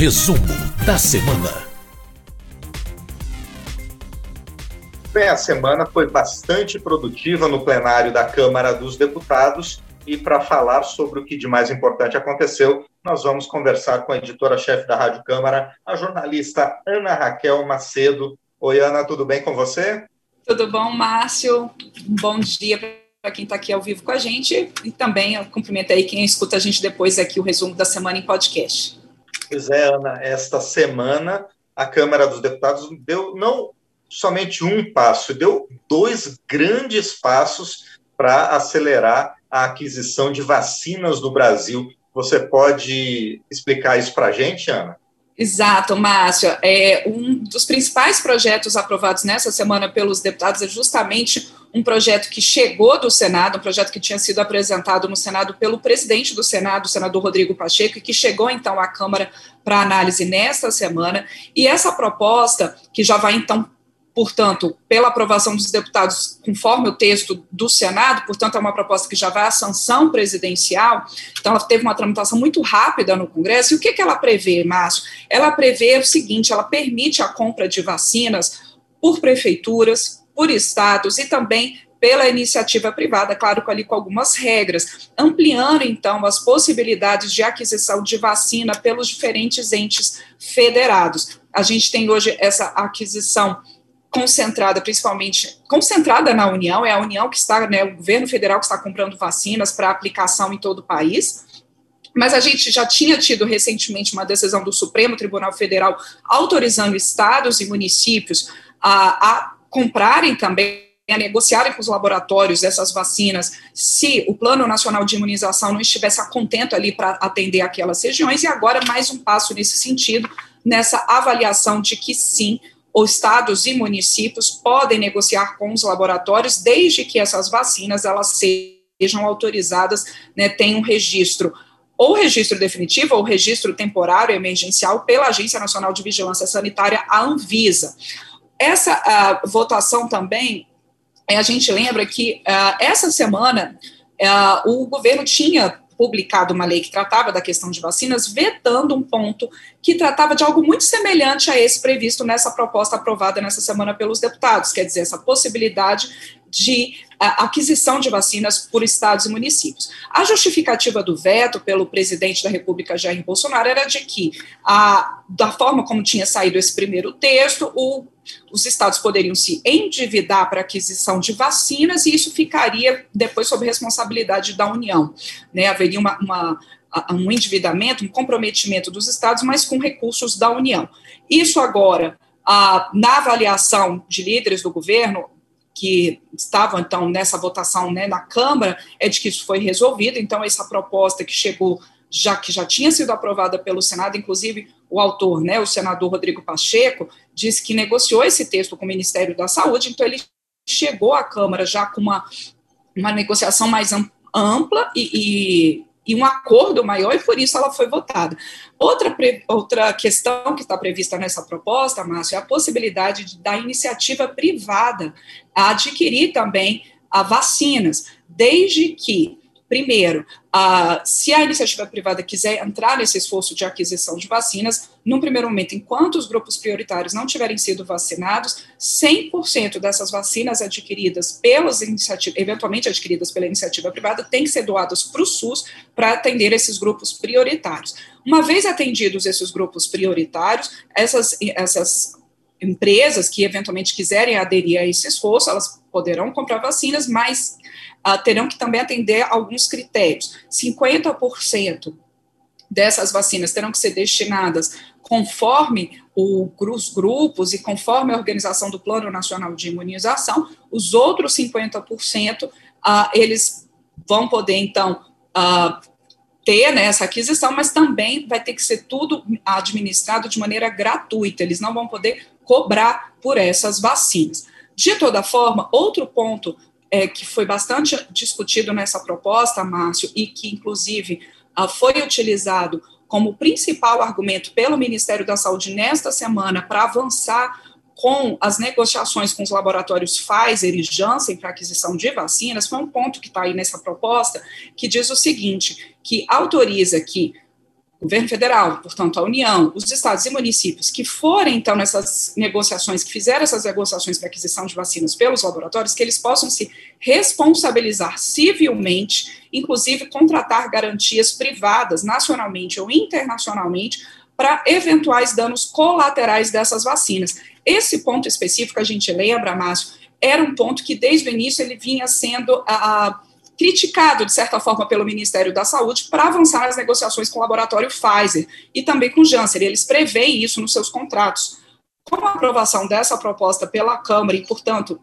Resumo da semana. Bem, a semana foi bastante produtiva no plenário da Câmara dos Deputados e para falar sobre o que de mais importante aconteceu, nós vamos conversar com a editora-chefe da Rádio Câmara, a jornalista Ana Raquel Macedo. Oi, Ana, tudo bem com você? Tudo bom, Márcio? Um bom dia para quem está aqui ao vivo com a gente e também eu cumprimento aí quem escuta a gente depois aqui o resumo da semana em podcast. É, Ana, esta semana a Câmara dos Deputados deu não somente um passo, deu dois grandes passos para acelerar a aquisição de vacinas no Brasil. Você pode explicar isso para a gente, Ana? Exato, Márcia. É, um dos principais projetos aprovados nessa semana pelos deputados é justamente um projeto que chegou do Senado, um projeto que tinha sido apresentado no Senado pelo presidente do Senado, o senador Rodrigo Pacheco, e que chegou então à Câmara para análise nesta semana. E essa proposta, que já vai então portanto, pela aprovação dos deputados, conforme o texto do Senado, portanto, é uma proposta que já vai à sanção presidencial, então ela teve uma tramitação muito rápida no Congresso, e o que, que ela prevê, Márcio? Ela prevê o seguinte, ela permite a compra de vacinas por prefeituras, por estados e também pela iniciativa privada, claro, ali com algumas regras, ampliando então as possibilidades de aquisição de vacina pelos diferentes entes federados. A gente tem hoje essa aquisição concentrada, principalmente concentrada na União, é a União que está, né, o governo federal que está comprando vacinas para aplicação em todo o país. Mas a gente já tinha tido recentemente uma decisão do Supremo Tribunal Federal autorizando estados e municípios a, a comprarem também a negociarem com os laboratórios essas vacinas, se o Plano Nacional de Imunização não estivesse a contento ali para atender aquelas regiões, e agora mais um passo nesse sentido, nessa avaliação de que sim, os estados e municípios podem negociar com os laboratórios desde que essas vacinas elas sejam autorizadas, né, tenham um registro ou registro definitivo ou registro temporário emergencial pela Agência Nacional de Vigilância Sanitária, a Anvisa. Essa votação também, eh, a gente lembra que essa semana o governo tinha publicado uma lei que tratava da questão de vacinas, vetando um ponto que tratava de algo muito semelhante a esse previsto nessa proposta aprovada nessa semana pelos deputados, quer dizer, essa possibilidade de aquisição de vacinas por estados e municípios. A justificativa do veto pelo presidente da República, Jair Bolsonaro, era de que, a, da forma como tinha saído esse primeiro texto, o, os estados poderiam se endividar para aquisição de vacinas e isso ficaria depois sob responsabilidade da União. Né? Haveria uma, uma um endividamento, um comprometimento dos estados, mas com recursos da União. Isso agora, na avaliação de líderes do governo, que estavam, então, nessa votação né, na Câmara, é de que isso foi resolvido, então, essa proposta que chegou, já que já tinha sido aprovada pelo Senado, inclusive o autor, né, o senador Rodrigo Pacheco, disse que negociou esse texto com o Ministério da Saúde, então ele chegou à Câmara já com uma, uma negociação mais ampla e, e e um acordo maior, e por isso ela foi votada. Outra, outra questão que está prevista nessa proposta, Márcio, é a possibilidade de, da iniciativa privada adquirir também a vacinas, desde que Primeiro, se a iniciativa privada quiser entrar nesse esforço de aquisição de vacinas, num primeiro momento, enquanto os grupos prioritários não tiverem sido vacinados, 100% dessas vacinas adquiridas pelas iniciativas, eventualmente adquiridas pela iniciativa privada, têm que ser doadas para o SUS para atender esses grupos prioritários. Uma vez atendidos esses grupos prioritários, essas, essas empresas que eventualmente quiserem aderir a esse esforço, elas poderão comprar vacinas, mas uh, terão que também atender alguns critérios. 50% dessas vacinas terão que ser destinadas conforme os grupos e conforme a organização do Plano Nacional de Imunização, os outros 50%, uh, ah, eles vão poder, então, uh, ter né, essa aquisição, mas também vai ter que ser tudo administrado de maneira gratuita, eles não vão poder cobrar por essas vacinas. De toda forma, outro ponto é, que foi bastante discutido nessa proposta, Márcio, e que, inclusive, uh, foi utilizado como principal argumento pelo Ministério da Saúde nesta semana para avançar com as negociações com os laboratórios Pfizer e Janssen para aquisição de vacinas, foi um ponto que está aí nessa proposta, que diz o seguinte, que autoriza que governo federal, portanto, a União, os estados e municípios que forem, então, nessas negociações, que fizeram essas negociações para aquisição de vacinas pelos laboratórios, que eles possam se responsabilizar civilmente, inclusive contratar garantias privadas, nacionalmente ou internacionalmente, para eventuais danos colaterais dessas vacinas. Esse ponto específico, a gente lembra, Márcio, era um ponto que desde o início ele vinha sendo a criticado, de certa forma, pelo Ministério da Saúde para avançar nas negociações com o laboratório Pfizer e também com o Janssen. Eles preveem isso nos seus contratos. Com a aprovação dessa proposta pela Câmara e, portanto,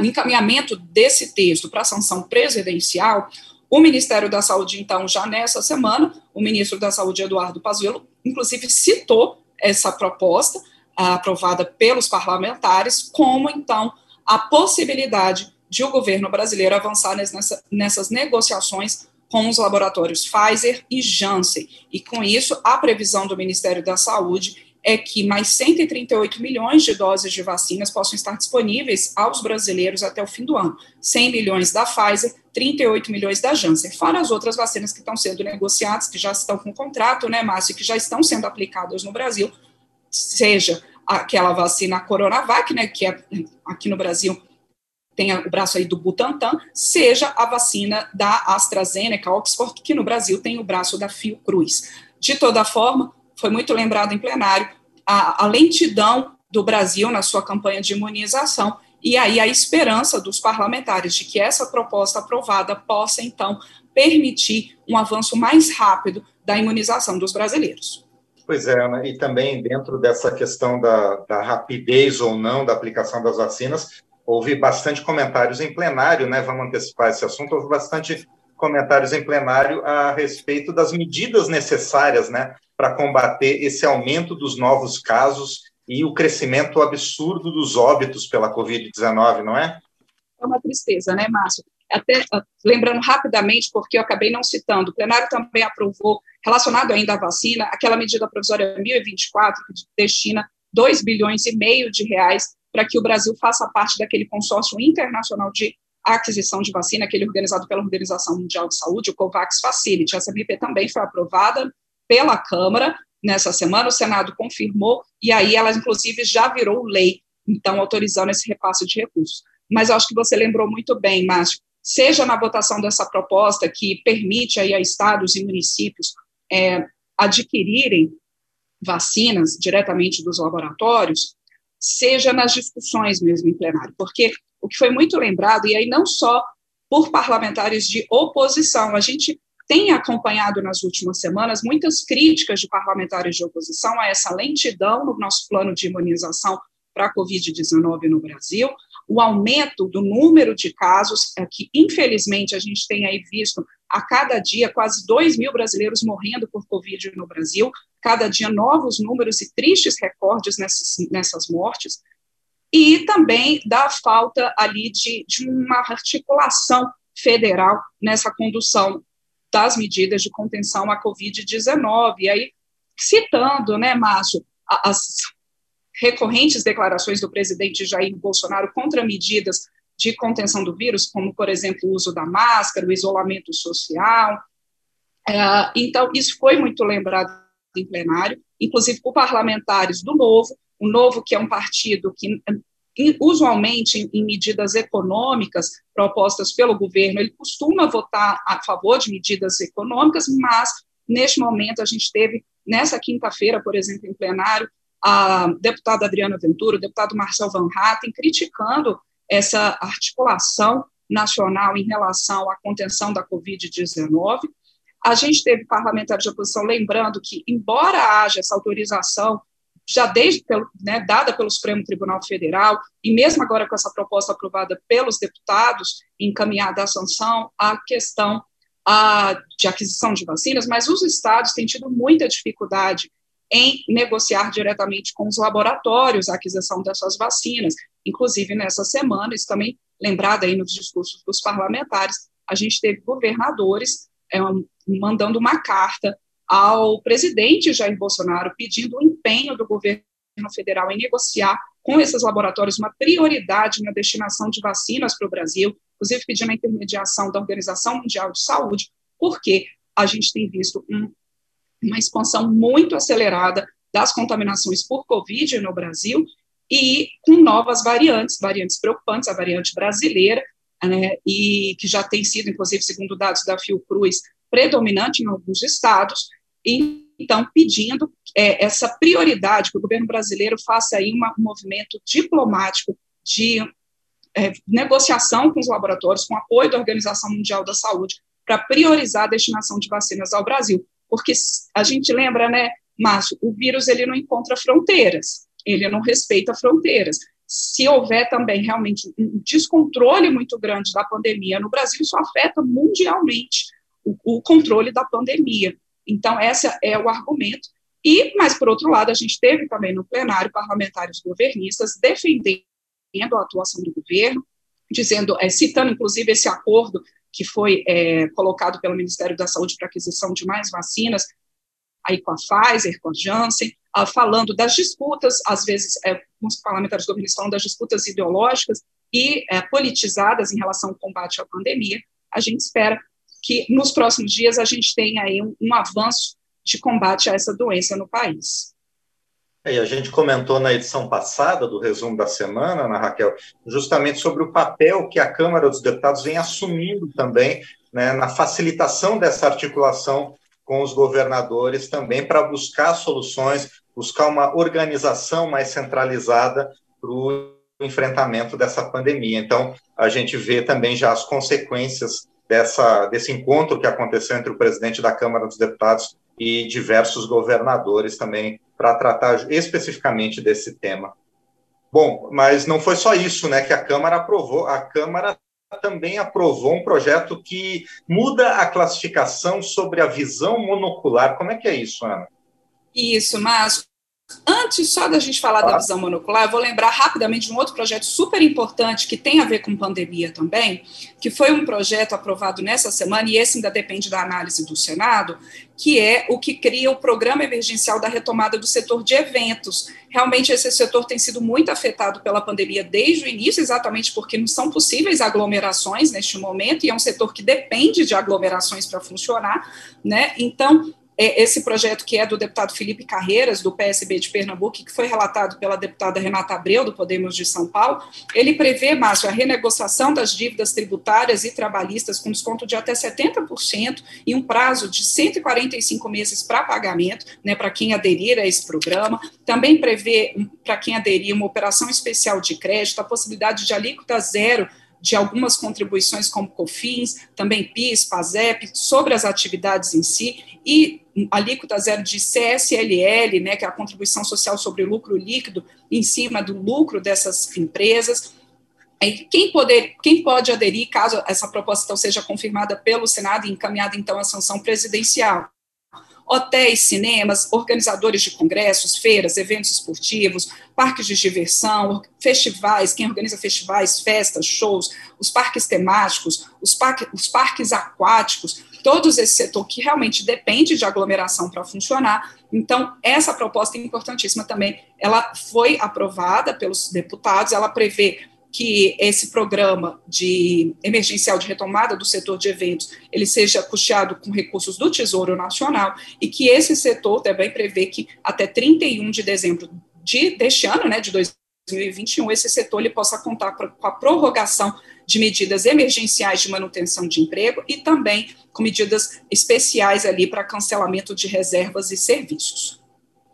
o encaminhamento desse texto para a sanção presidencial, o Ministério da Saúde, então, já nessa semana, o ministro da Saúde, Eduardo Pazuello, inclusive citou essa proposta, aprovada pelos parlamentares, como, então, a possibilidade de o governo brasileiro avançar nessa, nessas negociações com os laboratórios Pfizer e Janssen. E com isso, a previsão do Ministério da Saúde é que mais 138 milhões de doses de vacinas possam estar disponíveis aos brasileiros até o fim do ano. 100 milhões da Pfizer, 38 milhões da Janssen. Fora as outras vacinas que estão sendo negociadas, que já estão com contrato, né, Márcio, que já estão sendo aplicadas no Brasil, seja aquela vacina Coronavac, né, que é aqui no Brasil tem o braço aí do Butantan, seja a vacina da AstraZeneca, Oxford, que no Brasil tem o braço da Fiocruz. De toda forma, foi muito lembrado em plenário a, a lentidão do Brasil na sua campanha de imunização e aí a esperança dos parlamentares de que essa proposta aprovada possa, então, permitir um avanço mais rápido da imunização dos brasileiros. Pois é, né? e também dentro dessa questão da, da, rapidez ou não da aplicação das vacinas, houve bastante comentários em plenário, né? Vamos antecipar esse assunto. Houve bastante comentários em plenário a respeito das medidas necessárias, né, para combater esse aumento dos novos casos e o crescimento absurdo dos óbitos pela Covid-19, não é? É uma tristeza, né, Márcio? Até ah, lembrando rapidamente, porque eu acabei não citando, o plenário também aprovou, relacionado ainda à vacina, aquela medida provisória 1024, que destina 2 bilhões e meio de reais para que o Brasil faça parte daquele consórcio internacional de aquisição de vacina, aquele organizado pela Organização Mundial de Saúde, o COVAX Facility. Essa MP também foi aprovada pela Câmara nessa semana, o Senado confirmou, e aí ela, inclusive, já virou lei, então, autorizando esse repasse de recursos. Mas eu acho que você lembrou muito bem, Márcio, seja na votação dessa proposta que permite aí a estados e municípios é, adquirirem vacinas diretamente dos laboratórios, seja nas discussões mesmo em plenário, porque o que foi muito lembrado, e aí não só por parlamentares de oposição, a gente tem acompanhado nas últimas semanas muitas críticas de parlamentares de oposição a essa lentidão no nosso plano de imunização para a Covid-19 no Brasil, o aumento do número de casos, é que infelizmente a gente tem aí visto a cada dia quase 2 mil brasileiros morrendo por Covid no Brasil, cada dia novos números e tristes recordes nessas, nessas mortes, e também da falta ali de, de uma articulação federal nessa condução das medidas de contenção à Covid-19. E aí, citando, né, Márcio, as recorrentes declarações do presidente Jair Bolsonaro contra medidas de contenção do vírus, como, por exemplo, o uso da máscara, o isolamento social. É, então, isso foi muito lembrado em plenário, inclusive por parlamentares do Novo, o Novo, que é um partido que, usualmente, em medidas econômicas propostas pelo governo, ele costuma votar a favor de medidas econômicas, mas, neste momento, a gente teve, nessa quinta-feira, por exemplo, em plenário, a deputada Adriana Ventura, o deputado Marcel Van Hatten, criticando essa articulação nacional em relação à contenção da Covid-19. A gente teve parlamentares de oposição lembrando que, embora haja essa autorização já desde né, dada pelo Supremo Tribunal Federal e mesmo agora com essa proposta aprovada pelos deputados encaminhada à sanção a questão a, de aquisição de vacinas, mas os estados têm tido muita dificuldade em negociar diretamente com os laboratórios a aquisição dessas vacinas. Inclusive, nessa semana, isso também lembrado aí nos discursos dos parlamentares, a gente teve governadores é, mandando uma carta ao presidente Jair Bolsonaro pedindo o empenho do governo federal em negociar com esses laboratórios uma prioridade na destinação de vacinas para o Brasil, inclusive pedindo a intermediação da Organização Mundial de Saúde, porque a gente tem visto um uma expansão muito acelerada das contaminações por Covid no Brasil e com novas variantes, variantes preocupantes, a variante brasileira, né, e que já tem sido, inclusive, segundo dados da Fiocruz, predominante em alguns estados, e então pedindo é, essa prioridade que o governo brasileiro faça aí uma, um movimento diplomático de é, negociação com os laboratórios, com apoio da Organização Mundial da Saúde, para priorizar a destinação de vacinas ao Brasil, porque a gente lembra, né, Márcio, o vírus ele não encontra fronteiras, ele não respeita fronteiras. Se houver também realmente um descontrole muito grande da pandemia no Brasil, isso afeta mundialmente o, o controle da pandemia. Então, esse é o argumento. E, mas, por outro lado, a gente teve também no plenário parlamentares governistas defendendo a atuação do governo, dizendo, é, citando inclusive esse acordo que foi é, colocado pelo Ministério da Saúde para aquisição de mais vacinas, aí com a Pfizer, com a Janssen, ah, falando das disputas, às vezes, é, os parlamentares governistas falam das disputas ideológicas e é, politizadas em relação ao combate à pandemia. A gente espera que nos próximos dias a gente tenha aí um, um avanço de combate a essa doença no país. É, e a gente comentou na edição passada do resumo da semana, Ana Raquel, justamente sobre o papel que a Câmara dos Deputados vem assumindo também né, na facilitação dessa articulação com os governadores também para buscar soluções, buscar uma organização mais centralizada para o enfrentamento dessa pandemia. Então, a gente vê também já as consequências dessa, desse encontro que aconteceu entre o presidente da Câmara dos Deputados e diversos governadores também para tratar especificamente desse tema. Bom, mas não foi só isso, né, que a Câmara aprovou. A Câmara também aprovou um projeto que muda a classificação sobre a visão monocular. Como é que é isso, Ana? Isso, mas Antes só da gente falar da visão monocular, eu vou lembrar rapidamente de um outro projeto super importante que tem a ver com pandemia também, que foi um projeto aprovado nessa semana, e esse ainda depende da análise do Senado, que é o que cria o Programa Emergencial da Retomada do Setor de Eventos. Realmente, esse setor tem sido muito afetado pela pandemia desde o início, exatamente porque não são possíveis aglomerações neste momento, e é um setor que depende de aglomerações para funcionar, né? Então, esse projeto que é do deputado Felipe Carreiras, do PSB de Pernambuco, que foi relatado pela deputada Renata Abreu, do Podemos de São Paulo, ele prevê, Márcio, a renegociação das dívidas tributárias e trabalhistas com desconto de até 70% e um prazo de 145 meses para pagamento, né, para quem aderir a esse programa. Também prevê, para quem aderir, uma operação especial de crédito, a possibilidade de alíquota zero de algumas contribuições como COFINS, também PIS, PASEP, sobre as atividades em si, e alíquota zero de CSLL, né, que é a contribuição social sobre lucro líquido, em cima do lucro dessas empresas. Quem, poder, quem pode aderir, caso essa proposta então, seja confirmada pelo Senado e encaminhada então à sanção presidencial? Hotéis, cinemas, organizadores de congressos, feiras, eventos esportivos, parques de diversão, festivais, quem organiza festivais, festas, shows, os parques temáticos, os, parque, os parques aquáticos, todos esse setor que realmente depende de aglomeração para funcionar. Então, essa proposta é importantíssima também. Ela foi aprovada pelos deputados, ela prevê que esse programa de emergencial de retomada do setor de eventos ele seja custeado com recursos do Tesouro Nacional e que esse setor também prevê que até 31 de dezembro de, deste ano, né, de 2021, esse setor ele possa contar com a prorrogação de medidas emergenciais de manutenção de emprego e também com medidas especiais ali para cancelamento de reservas e serviços.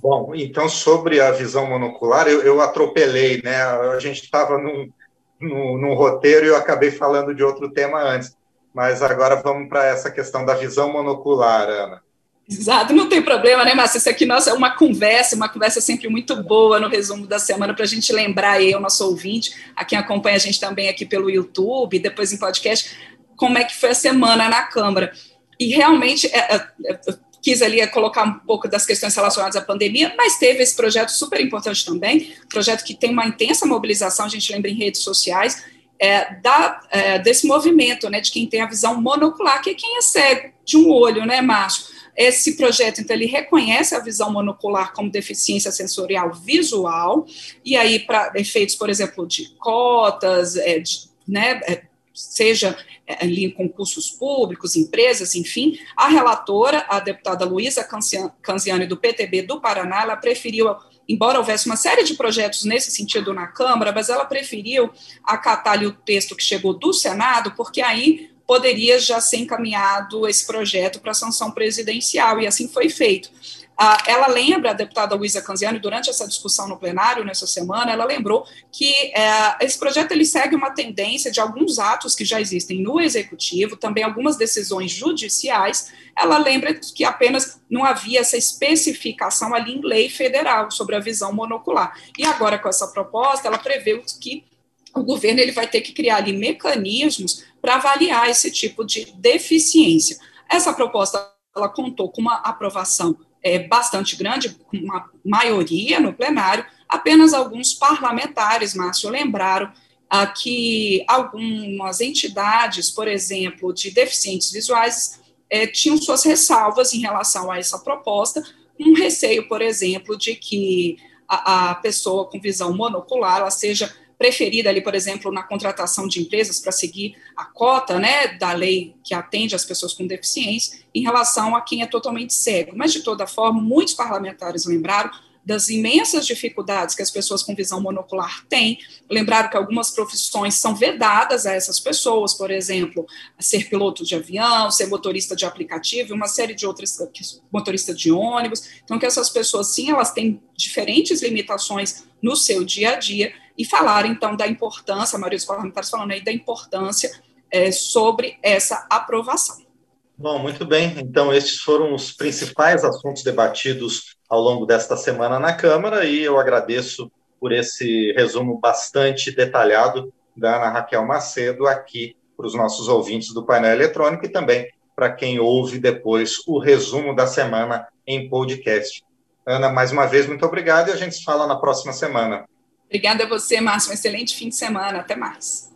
Bom, então sobre a visão monocular, eu, eu atropelei, né? A gente estava num, no, no roteiro e eu acabei falando de outro tema antes. Mas agora vamos para essa questão da visão monocular, Ana. Exato, não tem problema, né, Márcia? Isso aqui nossa, é uma conversa, uma conversa sempre muito boa no resumo da semana, para a gente lembrar aí, o nosso ouvinte, a quem acompanha a gente também aqui pelo YouTube, depois em podcast, como é que foi a semana na Câmara. E realmente, é, é, é quis ali colocar um pouco das questões relacionadas à pandemia, mas teve esse projeto super importante também, projeto que tem uma intensa mobilização, a gente lembra em redes sociais, é, da, é, desse movimento, né, de quem tem a visão monocular, que é quem é cego de um olho, né, Márcio? Esse projeto, então, ele reconhece a visão monocular como deficiência sensorial visual, e aí, para efeitos, por exemplo, de cotas, é, de, né, é, seja é, ali em concursos públicos, empresas, enfim, a relatora, a deputada Luísa Canziani, do PTB do Paraná, ela preferiu, embora houvesse uma série de projetos nesse sentido na Câmara, mas ela preferiu acatar ali o texto que chegou do Senado, porque aí poderia já ser encaminhado esse projeto para sanção presidencial, e assim foi feito. Ela lembra, a deputada Luísa Canziani, durante essa discussão no plenário, nessa semana, ela lembrou que é, esse projeto ele segue uma tendência de alguns atos que já existem no executivo, também algumas decisões judiciais. Ela lembra que apenas não havia essa especificação ali em lei federal sobre a visão monocular. E agora, com essa proposta, ela prevê que o governo ele vai ter que criar ali mecanismos para avaliar esse tipo de deficiência. Essa proposta ela contou com uma aprovação é, bastante grande, uma maioria no plenário, apenas alguns parlamentares, Márcio, lembraram ah, que algumas entidades, por exemplo, de deficientes visuais, é, tinham suas ressalvas em relação a essa proposta, um receio, por exemplo, de que a, a pessoa com visão monocular seja preferida ali, por exemplo, na contratação de empresas para seguir a cota, né, da lei que atende as pessoas com deficiência em relação a quem é totalmente cego. Mas de toda forma, muitos parlamentares lembraram das imensas dificuldades que as pessoas com visão monocular têm. Lembraram que algumas profissões são vedadas a essas pessoas, por exemplo, ser piloto de avião, ser motorista de aplicativo, uma série de outras, motorista de ônibus. Então, que essas pessoas, sim, elas têm diferentes limitações no seu dia a dia e falaram, então, da importância, a maioria dos parlamentares falando aí da importância é, sobre essa aprovação. Bom, muito bem. Então, estes foram os principais assuntos debatidos ao longo desta semana na Câmara e eu agradeço por esse resumo bastante detalhado da Ana Raquel Macedo aqui para os nossos ouvintes do painel eletrônico e também para quem ouve depois o resumo da semana em podcast. Ana, mais uma vez, muito obrigado e a gente se fala na próxima semana. Obrigada a você, Márcio. Um excelente fim de semana. Até mais.